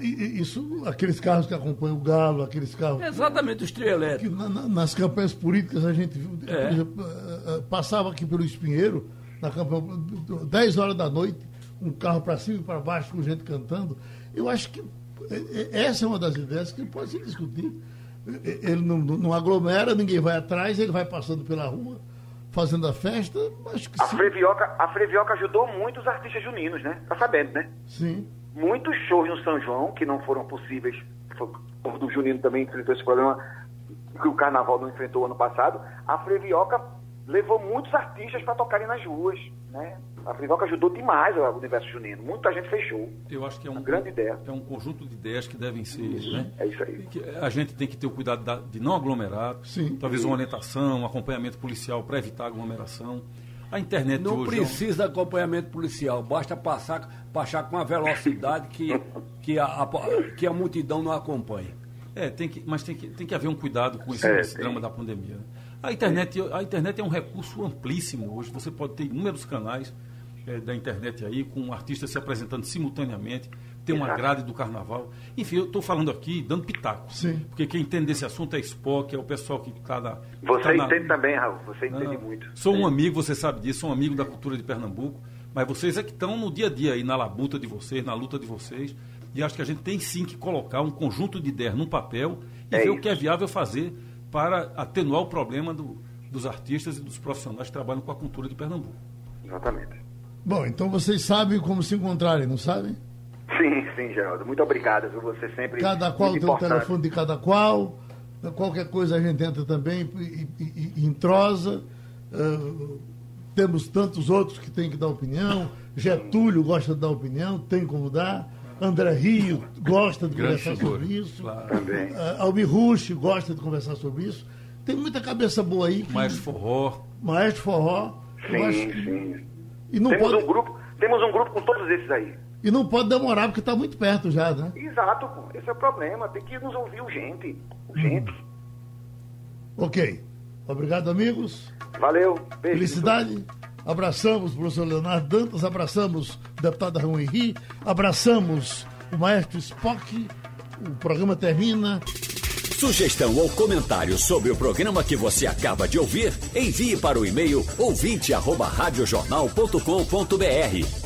Isso, aqueles carros que acompanham o Galo, aqueles carros. Exatamente, os trio Que na, nas campanhas políticas a gente é. exemplo, eh, eh, passava aqui pelo Espinheiro, na campanha, 10 horas da noite, um carro para cima e para baixo com gente cantando. Eu acho que eh, essa é uma das ideias que pode se discutir. Ele não, não aglomera, ninguém vai atrás, ele vai passando pela rua fazendo a festa, acho que a sim. Frevioca, a Frevioca ajudou muito os artistas juninos, né? Tá sabendo, né? Sim. Muitos shows no São João que não foram possíveis, o do Junino também enfrentou esse problema que o Carnaval não enfrentou ano passado, a Frevioca levou muitos artistas para tocarem nas ruas, né? A Frivoca ajudou demais o universo junino. Muita gente fechou. Eu acho que é um, grande ideia. É um conjunto de ideias que devem ser. Isso, né? É isso aí. a gente tem que ter o cuidado de não aglomerar. Sim. Talvez uma orientação, um acompanhamento policial para evitar aglomeração. A internet não hoje precisa é um... de acompanhamento policial, basta passar, passar com a velocidade que, que, a, a, que a multidão não acompanha. É, tem que, mas tem que, tem que haver um cuidado com esse, é, esse drama da pandemia. Né? A internet, a internet é um recurso amplíssimo hoje. Você pode ter inúmeros canais é, da internet aí, com artistas se apresentando simultaneamente, tem uma grade do carnaval. Enfim, eu estou falando aqui, dando pitaco. Sim. Porque quem entende desse assunto é Spock, é o pessoal que está na. Você tá entende na... também, Raul, você entende muito. Sou um amigo, você sabe disso, sou um amigo da cultura de Pernambuco, mas vocês é que estão no dia a dia aí, na labuta de vocês, na luta de vocês. E acho que a gente tem sim que colocar um conjunto de ideias num papel e é ver isso. o que é viável fazer para atenuar o problema do, dos artistas e dos profissionais que trabalham com a cultura de Pernambuco. Exatamente. Bom, então vocês sabem como se encontrarem, não sabem? Sim, sim, Geraldo. Muito obrigado, viu? Você sempre. Cada qual tem o telefone de cada qual. Qualquer coisa a gente entra também e, e, e entrosa. Uh, temos tantos outros que têm que dar opinião. Getúlio gosta de dar opinião, tem como dar. André Rio gosta de Grande conversar figura. sobre isso. Claro. Também. Uh, Almir Rush gosta de conversar sobre isso. Tem muita cabeça boa aí. Que... Maestro Forró. Maestro Forró. Sim, que... sim. E não temos pode... um grupo, temos um grupo com todos esses aí. E não pode demorar, porque está muito perto já, né? Exato, pô. esse é o problema. Tem que nos ouvir urgente. Urgente. Ok. Obrigado, amigos. Valeu. Beijo. Felicidade. Abraçamos o professor Leonardo Dantas, abraçamos o deputado Raul Henri, abraçamos o maestro Spock. O programa termina. Sugestão ou comentário sobre o programa que você acaba de ouvir, envie para o e-mail ouvinte@radiojornal.com.br